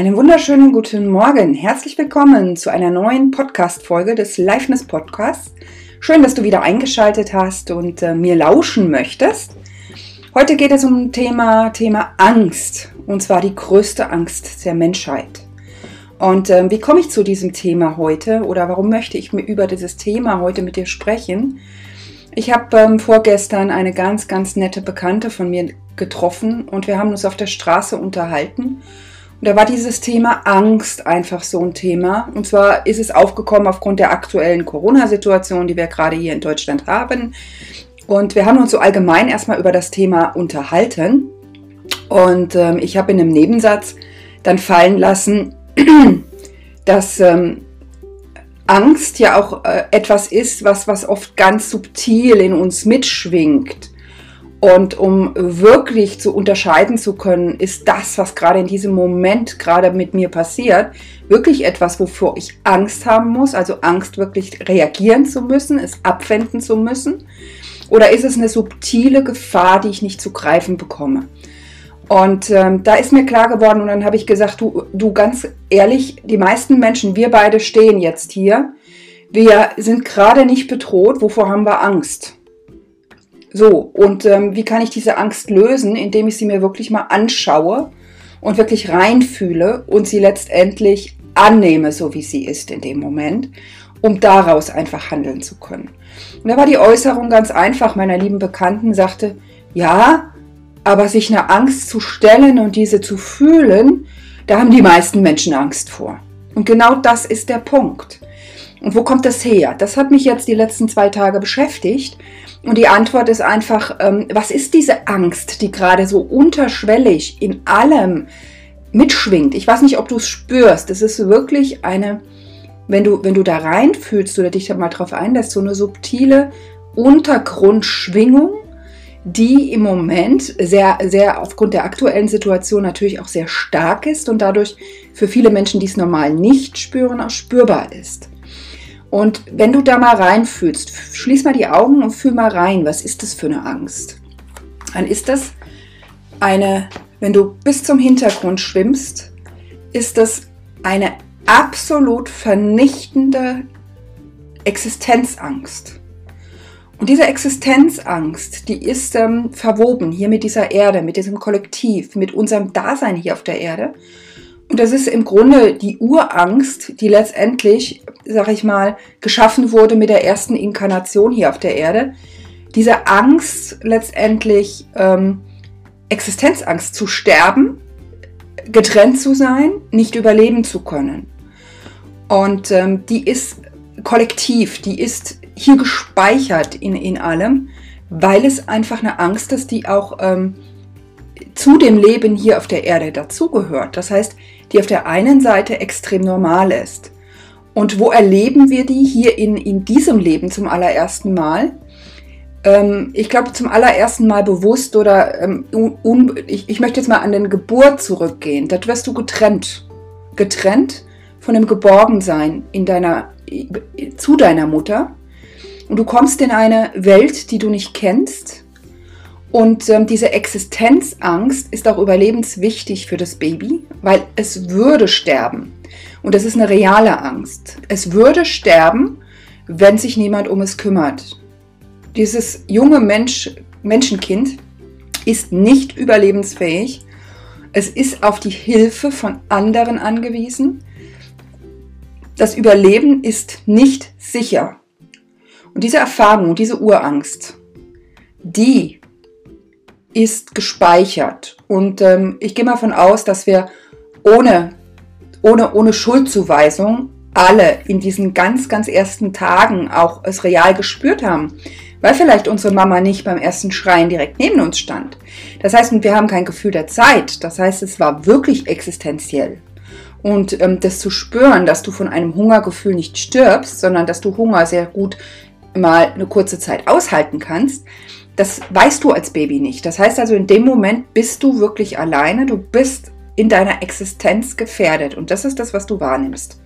Einen wunderschönen guten Morgen. Herzlich willkommen zu einer neuen Podcast-Folge des Liveness Podcasts. Schön, dass du wieder eingeschaltet hast und äh, mir lauschen möchtest. Heute geht es um Thema, Thema Angst. Und zwar die größte Angst der Menschheit. Und äh, wie komme ich zu diesem Thema heute oder warum möchte ich mir über dieses Thema heute mit dir sprechen? Ich habe ähm, vorgestern eine ganz, ganz nette Bekannte von mir getroffen und wir haben uns auf der Straße unterhalten. Und da war dieses Thema Angst einfach so ein Thema. Und zwar ist es aufgekommen aufgrund der aktuellen Corona-Situation, die wir gerade hier in Deutschland haben. Und wir haben uns so allgemein erstmal über das Thema unterhalten. Und ähm, ich habe in einem Nebensatz dann fallen lassen, dass ähm, Angst ja auch äh, etwas ist, was, was oft ganz subtil in uns mitschwingt. Und um wirklich zu unterscheiden zu können, ist das, was gerade in diesem Moment gerade mit mir passiert, wirklich etwas, wofür ich Angst haben muss, also Angst wirklich reagieren zu müssen, es abwenden zu müssen? Oder ist es eine subtile Gefahr, die ich nicht zu greifen bekomme? Und ähm, da ist mir klar geworden und dann habe ich gesagt, du, du ganz ehrlich, die meisten Menschen, wir beide stehen jetzt hier, wir sind gerade nicht bedroht, wovor haben wir Angst? So, und ähm, wie kann ich diese Angst lösen, indem ich sie mir wirklich mal anschaue und wirklich reinfühle und sie letztendlich annehme, so wie sie ist in dem Moment, um daraus einfach handeln zu können. Und da war die Äußerung ganz einfach meiner lieben Bekannten, sagte, ja, aber sich einer Angst zu stellen und diese zu fühlen, da haben die meisten Menschen Angst vor. Und genau das ist der Punkt. Und wo kommt das her? Das hat mich jetzt die letzten zwei Tage beschäftigt. Und die Antwort ist einfach, ähm, was ist diese Angst, die gerade so unterschwellig in allem mitschwingt? Ich weiß nicht, ob du es spürst. Es ist wirklich eine, wenn du, wenn du da reinfühlst oder dich da mal drauf einlässt, so eine subtile Untergrundschwingung, die im Moment sehr, sehr aufgrund der aktuellen Situation natürlich auch sehr stark ist und dadurch für viele Menschen, die es normal nicht spüren, auch spürbar ist. Und wenn du da mal reinfühlst, schließ mal die Augen und fühl mal rein, was ist das für eine Angst? Dann ist das eine, wenn du bis zum Hintergrund schwimmst, ist das eine absolut vernichtende Existenzangst. Und diese Existenzangst, die ist ähm, verwoben hier mit dieser Erde, mit diesem Kollektiv, mit unserem Dasein hier auf der Erde. Und das ist im Grunde die Urangst, die letztendlich, sag ich mal, geschaffen wurde mit der ersten Inkarnation hier auf der Erde. Diese Angst letztendlich, ähm, Existenzangst zu sterben, getrennt zu sein, nicht überleben zu können. Und ähm, die ist kollektiv, die ist hier gespeichert in, in allem, weil es einfach eine Angst ist, die auch ähm, zu dem Leben hier auf der Erde dazugehört. Das heißt, die auf der einen Seite extrem normal ist. Und wo erleben wir die hier in, in diesem Leben zum allerersten Mal? Ähm, ich glaube, zum allerersten Mal bewusst oder ähm, un, ich, ich möchte jetzt mal an den Geburt zurückgehen. Dort wirst du getrennt. Getrennt von dem Geborgensein in deiner, zu deiner Mutter und du kommst in eine Welt, die du nicht kennst. Und ähm, diese Existenzangst ist auch überlebenswichtig für das Baby, weil es würde sterben. Und das ist eine reale Angst. Es würde sterben, wenn sich niemand um es kümmert. Dieses junge Mensch, Menschenkind ist nicht überlebensfähig. Es ist auf die Hilfe von anderen angewiesen. Das Überleben ist nicht sicher. Und diese Erfahrung, diese Urangst, die ist gespeichert. Und ähm, ich gehe mal von aus, dass wir ohne, ohne, ohne Schuldzuweisung alle in diesen ganz, ganz ersten Tagen auch es real gespürt haben. Weil vielleicht unsere Mama nicht beim ersten Schreien direkt neben uns stand. Das heißt, wir haben kein Gefühl der Zeit. Das heißt, es war wirklich existenziell. Und ähm, das zu spüren, dass du von einem Hungergefühl nicht stirbst, sondern dass du Hunger sehr gut mal eine kurze Zeit aushalten kannst, das weißt du als Baby nicht. Das heißt also, in dem Moment bist du wirklich alleine, du bist in deiner Existenz gefährdet und das ist das, was du wahrnimmst.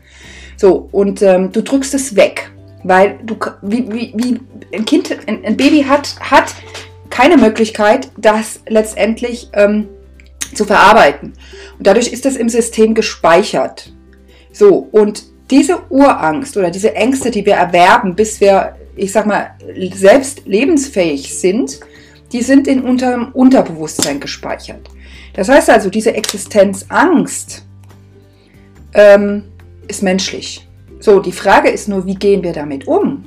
So, und ähm, du drückst es weg, weil du, wie, wie, wie ein Kind, ein, ein, Baby hat, hat keine Möglichkeit, das letztendlich ähm, zu verarbeiten. Und dadurch ist das im System gespeichert. So, und diese Urangst oder diese Ängste, die wir erwerben, bis wir, ich sag mal, selbst lebensfähig sind, die sind in unserem Unterbewusstsein gespeichert. Das heißt also, diese Existenzangst ähm, ist menschlich. So, die Frage ist nur, wie gehen wir damit um?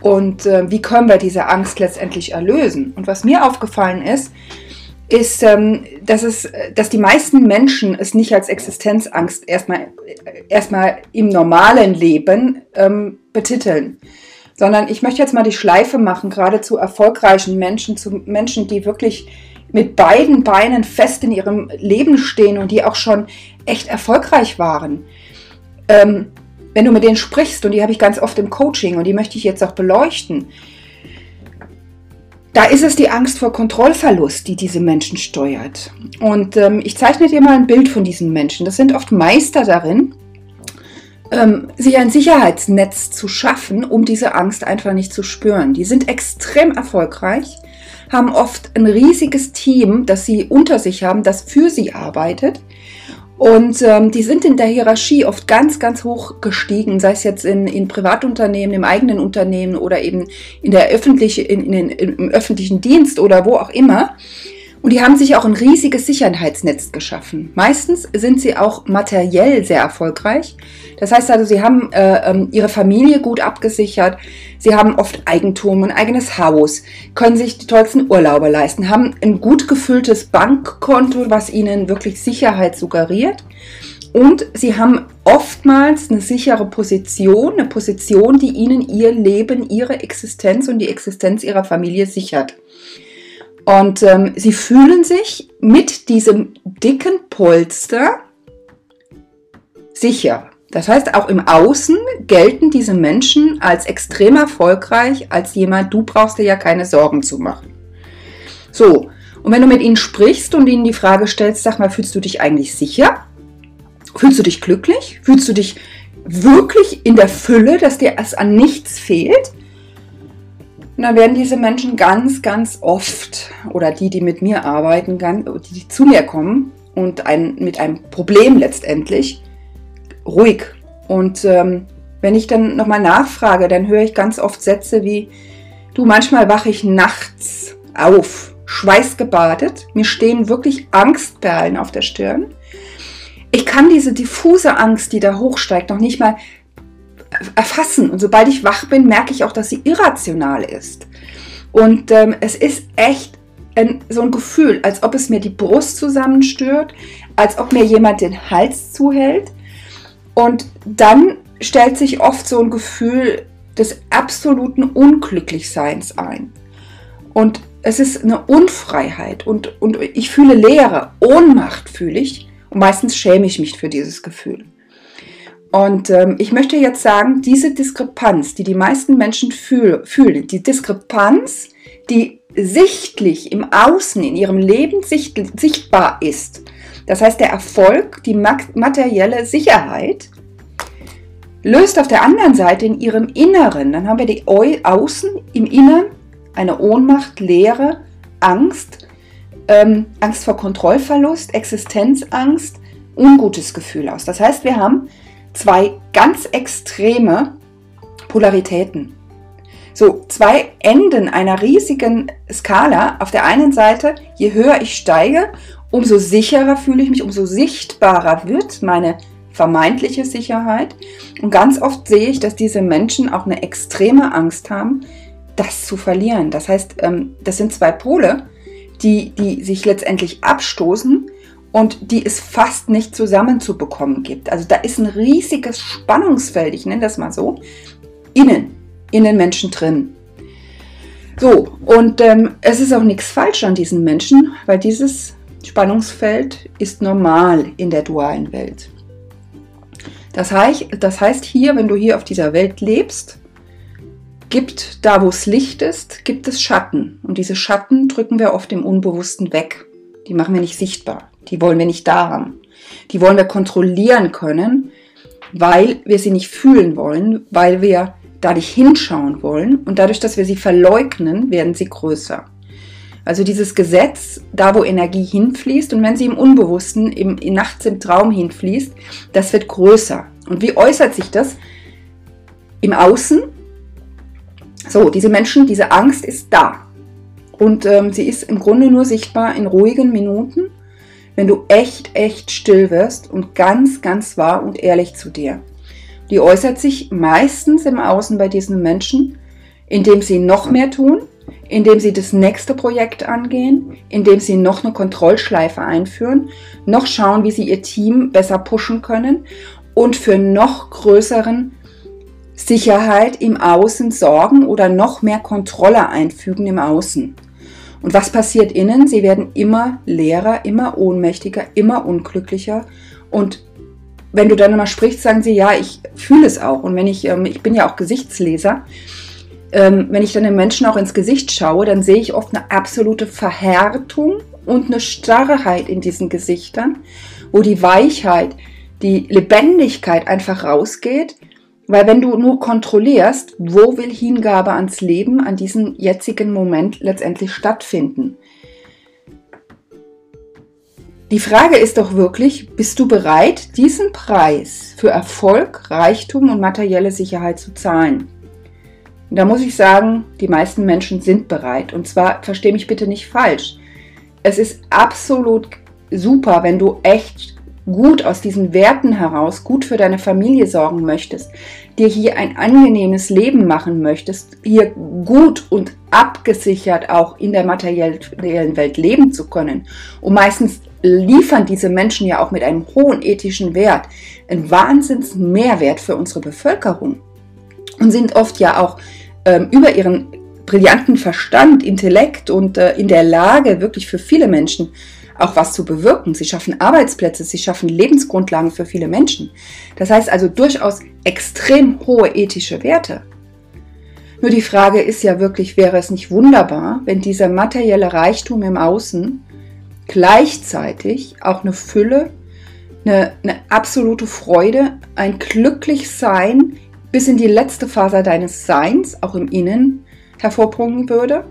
Und äh, wie können wir diese Angst letztendlich erlösen? Und was mir aufgefallen ist, ist, ähm, dass, es, dass die meisten Menschen es nicht als Existenzangst erstmal, erstmal im normalen Leben ähm, betiteln. Sondern ich möchte jetzt mal die Schleife machen, gerade zu erfolgreichen Menschen, zu Menschen, die wirklich mit beiden Beinen fest in ihrem Leben stehen und die auch schon echt erfolgreich waren. Ähm, wenn du mit denen sprichst, und die habe ich ganz oft im Coaching und die möchte ich jetzt auch beleuchten, da ist es die Angst vor Kontrollverlust, die diese Menschen steuert. Und ähm, ich zeichne dir mal ein Bild von diesen Menschen. Das sind oft Meister darin, ähm, sich ein Sicherheitsnetz zu schaffen, um diese Angst einfach nicht zu spüren. Die sind extrem erfolgreich, haben oft ein riesiges Team, das sie unter sich haben, das für sie arbeitet und ähm, die sind in der Hierarchie oft ganz, ganz hoch gestiegen, sei es jetzt in, in Privatunternehmen, im eigenen Unternehmen oder eben in der öffentliche, in, in, im öffentlichen Dienst oder wo auch immer. Und die haben sich auch ein riesiges Sicherheitsnetz geschaffen. Meistens sind sie auch materiell sehr erfolgreich. Das heißt also, sie haben äh, ähm, ihre Familie gut abgesichert, sie haben oft Eigentum, ein eigenes Haus, können sich die tollsten Urlaube leisten, haben ein gut gefülltes Bankkonto, was ihnen wirklich Sicherheit suggeriert. Und sie haben oftmals eine sichere Position, eine Position, die ihnen ihr Leben, ihre Existenz und die Existenz ihrer Familie sichert. Und ähm, sie fühlen sich mit diesem dicken Polster sicher. Das heißt, auch im Außen gelten diese Menschen als extrem erfolgreich, als jemand, du brauchst dir ja keine Sorgen zu machen. So, und wenn du mit ihnen sprichst und ihnen die Frage stellst, sag mal, fühlst du dich eigentlich sicher? Fühlst du dich glücklich? Fühlst du dich wirklich in der Fülle, dass dir es an nichts fehlt? Und dann werden diese Menschen ganz, ganz oft, oder die, die mit mir arbeiten, die, die zu mir kommen und ein, mit einem Problem letztendlich, ruhig. Und ähm, wenn ich dann nochmal nachfrage, dann höre ich ganz oft Sätze wie, du, manchmal wache ich nachts auf, schweißgebadet, mir stehen wirklich Angstperlen auf der Stirn. Ich kann diese diffuse Angst, die da hochsteigt, noch nicht mal erfassen. Und sobald ich wach bin, merke ich auch, dass sie irrational ist. Und ähm, es ist echt ein, so ein Gefühl, als ob es mir die Brust zusammenstört, als ob mir jemand den Hals zuhält. Und dann stellt sich oft so ein Gefühl des absoluten Unglücklichseins ein. Und es ist eine Unfreiheit und, und ich fühle Leere, Ohnmacht fühle ich und meistens schäme ich mich für dieses Gefühl. Und ähm, ich möchte jetzt sagen, diese Diskrepanz, die die meisten Menschen fühl fühlen, die Diskrepanz, die sichtlich im Außen, in ihrem Leben sicht sichtbar ist, das heißt der Erfolg, die materielle Sicherheit, löst auf der anderen Seite in ihrem Inneren, dann haben wir die Außen im Inneren eine Ohnmacht, Leere, Angst, ähm, Angst vor Kontrollverlust, Existenzangst, ungutes Gefühl aus. Das heißt, wir haben zwei ganz extreme Polaritäten. So, zwei Enden einer riesigen Skala. Auf der einen Seite, je höher ich steige, umso sicherer fühle ich mich, umso sichtbarer wird meine vermeintliche Sicherheit. Und ganz oft sehe ich, dass diese Menschen auch eine extreme Angst haben, das zu verlieren. Das heißt, ähm, das sind zwei Pole, die, die sich letztendlich abstoßen und die es fast nicht zusammenzubekommen gibt. Also da ist ein riesiges Spannungsfeld, ich nenne das mal so, innen, in den Menschen drin. So, und ähm, es ist auch nichts falsch an diesen Menschen, weil dieses Spannungsfeld ist normal in der dualen Welt. Das heißt, das heißt hier, wenn du hier auf dieser Welt lebst, gibt da, wo es Licht ist, gibt es Schatten. Und diese Schatten drücken wir oft im Unbewussten weg. Die machen wir nicht sichtbar. Die wollen wir nicht da haben. Die wollen wir kontrollieren können, weil wir sie nicht fühlen wollen, weil wir da nicht hinschauen wollen. Und dadurch, dass wir sie verleugnen, werden sie größer. Also dieses Gesetz, da wo Energie hinfließt und wenn sie im Unbewussten, im, nachts im Traum hinfließt, das wird größer. Und wie äußert sich das? Im Außen. So, diese Menschen, diese Angst ist da. Und ähm, sie ist im Grunde nur sichtbar in ruhigen Minuten, wenn du echt, echt still wirst und ganz, ganz wahr und ehrlich zu dir. Die äußert sich meistens im Außen bei diesen Menschen, indem sie noch mehr tun, indem sie das nächste Projekt angehen, indem sie noch eine Kontrollschleife einführen, noch schauen, wie sie ihr Team besser pushen können und für noch größeren Sicherheit im Außen sorgen oder noch mehr Kontrolle einfügen im Außen. Und was passiert innen? Sie werden immer leerer, immer ohnmächtiger, immer unglücklicher. Und wenn du dann immer sprichst, sagen sie, ja, ich fühle es auch. Und wenn ich, ähm, ich bin ja auch Gesichtsleser, ähm, wenn ich dann den Menschen auch ins Gesicht schaue, dann sehe ich oft eine absolute Verhärtung und eine Starrheit in diesen Gesichtern, wo die Weichheit, die Lebendigkeit einfach rausgeht. Weil wenn du nur kontrollierst, wo will Hingabe ans Leben, an diesem jetzigen Moment letztendlich stattfinden? Die Frage ist doch wirklich, bist du bereit, diesen Preis für Erfolg, Reichtum und materielle Sicherheit zu zahlen? Und da muss ich sagen, die meisten Menschen sind bereit. Und zwar, verstehe mich bitte nicht falsch. Es ist absolut super, wenn du echt gut aus diesen Werten heraus, gut für deine Familie sorgen möchtest, dir hier ein angenehmes Leben machen möchtest, hier gut und abgesichert auch in der materiellen Welt leben zu können. Und meistens liefern diese Menschen ja auch mit einem hohen ethischen Wert einen Wahnsinns Mehrwert für unsere Bevölkerung und sind oft ja auch ähm, über ihren brillanten Verstand, Intellekt und äh, in der Lage, wirklich für viele Menschen auch was zu bewirken. Sie schaffen Arbeitsplätze, sie schaffen Lebensgrundlagen für viele Menschen. Das heißt also durchaus extrem hohe ethische Werte. Nur die Frage ist ja wirklich, wäre es nicht wunderbar, wenn dieser materielle Reichtum im Außen gleichzeitig auch eine Fülle, eine, eine absolute Freude, ein Glücklichsein bis in die letzte Faser deines Seins, auch im Innen, hervorbringen würde?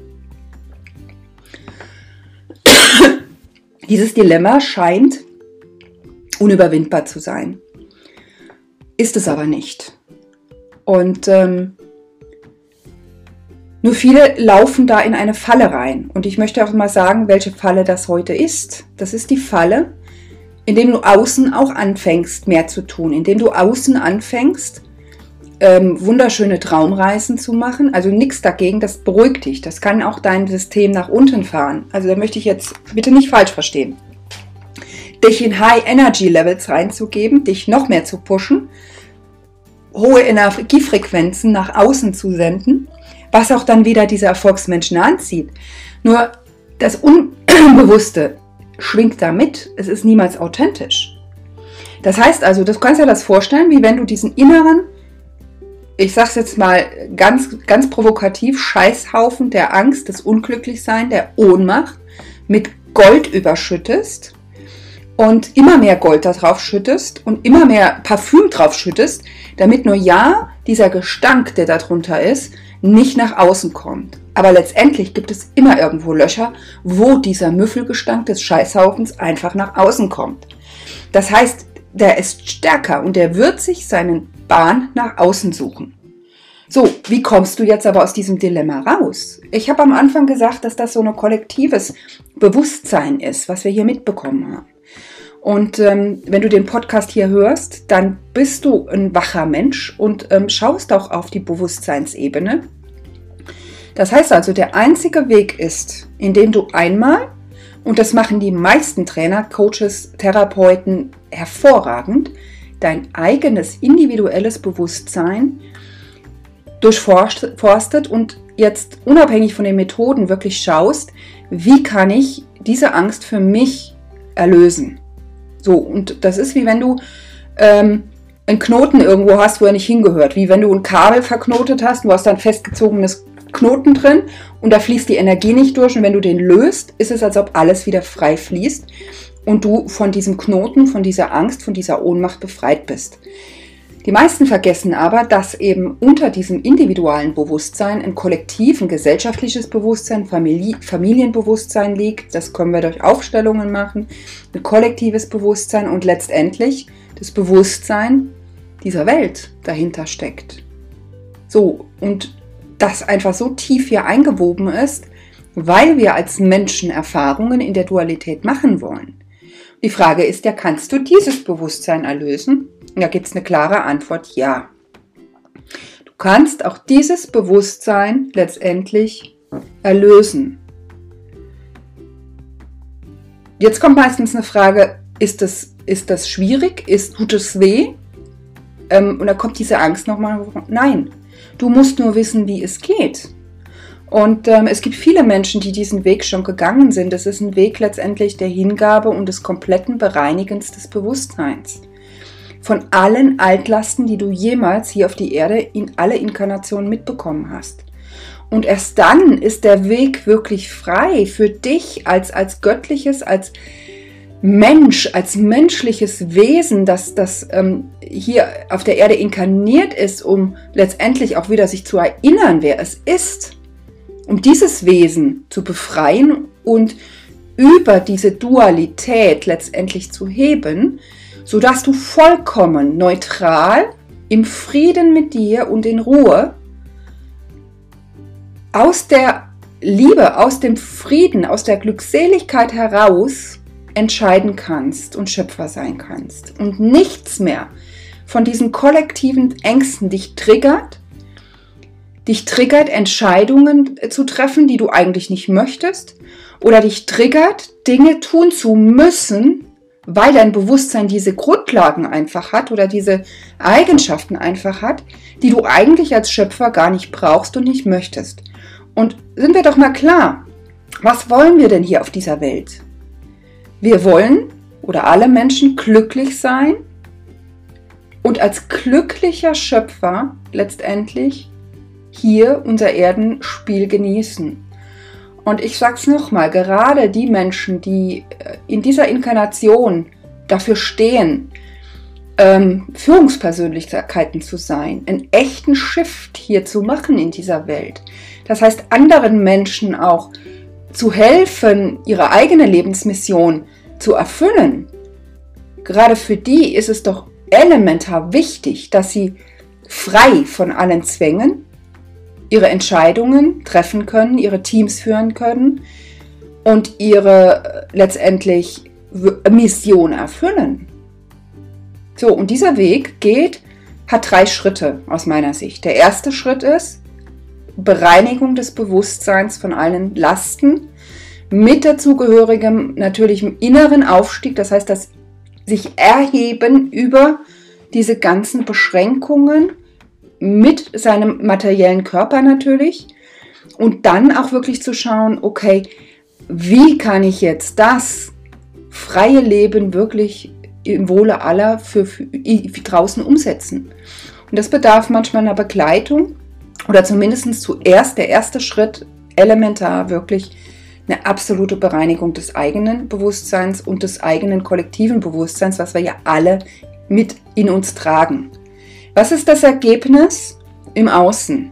Dieses Dilemma scheint unüberwindbar zu sein. Ist es aber nicht. Und ähm, nur viele laufen da in eine Falle rein. Und ich möchte auch mal sagen, welche Falle das heute ist. Das ist die Falle, indem du außen auch anfängst, mehr zu tun, indem du außen anfängst, ähm, wunderschöne Traumreisen zu machen. Also nichts dagegen, das beruhigt dich. Das kann auch dein System nach unten fahren. Also da möchte ich jetzt bitte nicht falsch verstehen. Dich in High Energy Levels reinzugeben, dich noch mehr zu pushen, hohe Energiefrequenzen nach außen zu senden, was auch dann wieder diese Erfolgsmenschen anzieht. Nur das Unbewusste schwingt da mit. Es ist niemals authentisch. Das heißt also, du kannst dir das vorstellen, wie wenn du diesen inneren ich sag's jetzt mal ganz, ganz provokativ, Scheißhaufen der Angst, des Unglücklichsein, der Ohnmacht mit Gold überschüttest und immer mehr Gold da drauf schüttest und immer mehr Parfüm drauf schüttest, damit nur ja dieser Gestank, der darunter ist, nicht nach außen kommt. Aber letztendlich gibt es immer irgendwo Löcher, wo dieser Müffelgestank des Scheißhaufens einfach nach außen kommt. Das heißt, der ist stärker und der wird sich seinen Bahn nach außen suchen. So, wie kommst du jetzt aber aus diesem Dilemma raus? Ich habe am Anfang gesagt, dass das so ein kollektives Bewusstsein ist, was wir hier mitbekommen haben. Und ähm, wenn du den Podcast hier hörst, dann bist du ein wacher Mensch und ähm, schaust auch auf die Bewusstseinsebene. Das heißt also, der einzige Weg ist, indem du einmal, und das machen die meisten Trainer, Coaches, Therapeuten hervorragend, dein eigenes individuelles Bewusstsein durchforstet und jetzt unabhängig von den Methoden wirklich schaust, wie kann ich diese Angst für mich erlösen. So, und das ist wie wenn du ähm, einen Knoten irgendwo hast, wo er nicht hingehört. Wie wenn du ein Kabel verknotet hast, du hast da ein festgezogenes Knoten drin und da fließt die Energie nicht durch und wenn du den löst, ist es, als ob alles wieder frei fließt und du von diesem Knoten, von dieser Angst, von dieser Ohnmacht befreit bist. Die meisten vergessen aber, dass eben unter diesem individuellen Bewusstsein ein kollektiv, ein gesellschaftliches Bewusstsein, Familie, Familienbewusstsein liegt. Das können wir durch Aufstellungen machen. Ein kollektives Bewusstsein und letztendlich das Bewusstsein dieser Welt dahinter steckt. So, und das einfach so tief hier eingewoben ist, weil wir als Menschen Erfahrungen in der Dualität machen wollen. Die Frage ist ja, kannst du dieses Bewusstsein erlösen? Da gibt es eine klare Antwort, ja. Du kannst auch dieses Bewusstsein letztendlich erlösen. Jetzt kommt meistens eine Frage, ist das, ist das schwierig? Ist, tut es weh? Ähm, und da kommt diese Angst nochmal. Nein, du musst nur wissen, wie es geht. Und ähm, es gibt viele Menschen, die diesen Weg schon gegangen sind. Es ist ein Weg letztendlich der Hingabe und des kompletten Bereinigens des Bewusstseins. Von allen Altlasten, die du jemals hier auf die Erde in alle Inkarnationen mitbekommen hast. Und erst dann ist der Weg wirklich frei für dich als, als göttliches, als Mensch, als menschliches Wesen, das, das ähm, hier auf der Erde inkarniert ist, um letztendlich auch wieder sich zu erinnern, wer es ist um dieses Wesen zu befreien und über diese Dualität letztendlich zu heben, sodass du vollkommen neutral, im Frieden mit dir und in Ruhe aus der Liebe, aus dem Frieden, aus der Glückseligkeit heraus entscheiden kannst und Schöpfer sein kannst. Und nichts mehr von diesen kollektiven Ängsten dich triggert, dich triggert, Entscheidungen äh, zu treffen, die du eigentlich nicht möchtest, oder dich triggert, Dinge tun zu müssen, weil dein Bewusstsein diese Grundlagen einfach hat oder diese Eigenschaften einfach hat, die du eigentlich als Schöpfer gar nicht brauchst und nicht möchtest. Und sind wir doch mal klar, was wollen wir denn hier auf dieser Welt? Wir wollen oder alle Menschen glücklich sein und als glücklicher Schöpfer letztendlich hier unser Erdenspiel genießen. Und ich sag's nochmal, gerade die Menschen, die äh, in dieser Inkarnation dafür stehen, ähm, Führungspersönlichkeiten zu sein, einen echten Shift hier zu machen in dieser Welt. Das heißt, anderen Menschen auch zu helfen, ihre eigene Lebensmission zu erfüllen. Gerade für die ist es doch elementar wichtig, dass sie frei von allen Zwängen, ihre Entscheidungen treffen können, ihre Teams führen können und ihre äh, letztendlich Mission erfüllen. So, und dieser Weg geht, hat drei Schritte aus meiner Sicht. Der erste Schritt ist Bereinigung des Bewusstseins von allen Lasten mit dazugehörigem natürlichem inneren Aufstieg, das heißt das sich erheben über diese ganzen Beschränkungen mit seinem materiellen Körper natürlich und dann auch wirklich zu schauen, okay, wie kann ich jetzt das freie Leben wirklich im Wohle aller für, für, für draußen umsetzen? Und das bedarf manchmal einer Begleitung oder zumindest zuerst der erste Schritt elementar wirklich eine absolute Bereinigung des eigenen Bewusstseins und des eigenen kollektiven Bewusstseins, was wir ja alle mit in uns tragen. Was ist das Ergebnis im Außen?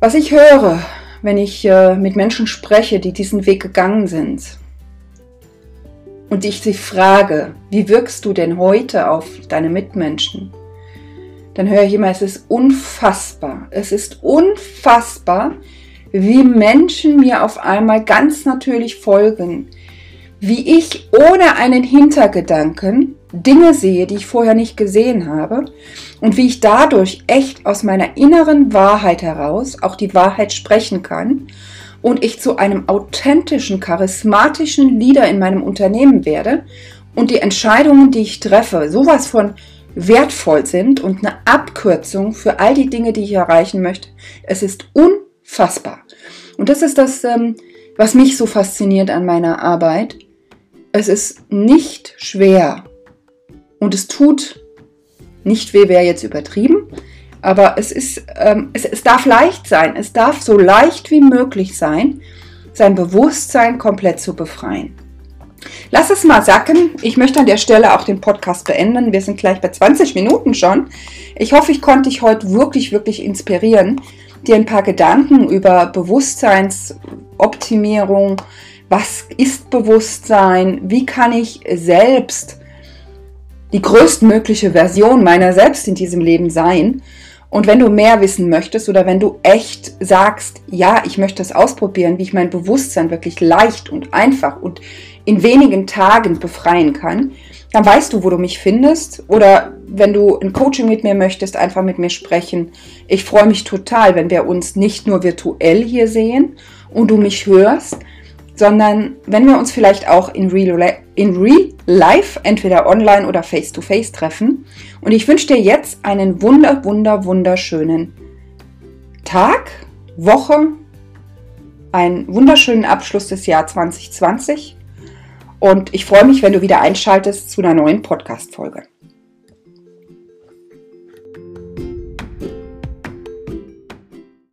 Was ich höre, wenn ich äh, mit Menschen spreche, die diesen Weg gegangen sind, und ich sie frage, wie wirkst du denn heute auf deine Mitmenschen? Dann höre ich immer, es ist unfassbar. Es ist unfassbar, wie Menschen mir auf einmal ganz natürlich folgen, wie ich ohne einen Hintergedanken Dinge sehe, die ich vorher nicht gesehen habe und wie ich dadurch echt aus meiner inneren Wahrheit heraus auch die Wahrheit sprechen kann und ich zu einem authentischen, charismatischen Leader in meinem Unternehmen werde und die Entscheidungen, die ich treffe, sowas von wertvoll sind und eine Abkürzung für all die Dinge, die ich erreichen möchte. Es ist unfassbar. Und das ist das, ähm, was mich so fasziniert an meiner Arbeit. Es ist nicht schwer, und es tut nicht weh, wäre jetzt übertrieben, aber es, ist, ähm, es, es darf leicht sein. Es darf so leicht wie möglich sein, sein Bewusstsein komplett zu befreien. Lass es mal sacken. Ich möchte an der Stelle auch den Podcast beenden. Wir sind gleich bei 20 Minuten schon. Ich hoffe, ich konnte dich heute wirklich, wirklich inspirieren, dir ein paar Gedanken über Bewusstseinsoptimierung, was ist Bewusstsein, wie kann ich selbst die größtmögliche Version meiner selbst in diesem Leben sein. Und wenn du mehr wissen möchtest oder wenn du echt sagst, ja, ich möchte es ausprobieren, wie ich mein Bewusstsein wirklich leicht und einfach und in wenigen Tagen befreien kann, dann weißt du, wo du mich findest. Oder wenn du ein Coaching mit mir möchtest, einfach mit mir sprechen. Ich freue mich total, wenn wir uns nicht nur virtuell hier sehen und du mich hörst, sondern wenn wir uns vielleicht auch in Real, in Real Life, entweder online oder face to face treffen. Und ich wünsche dir jetzt einen wunder, wunder, wunderschönen Tag, Woche, einen wunderschönen Abschluss des Jahr 2020 und ich freue mich, wenn du wieder einschaltest zu einer neuen Podcast-Folge.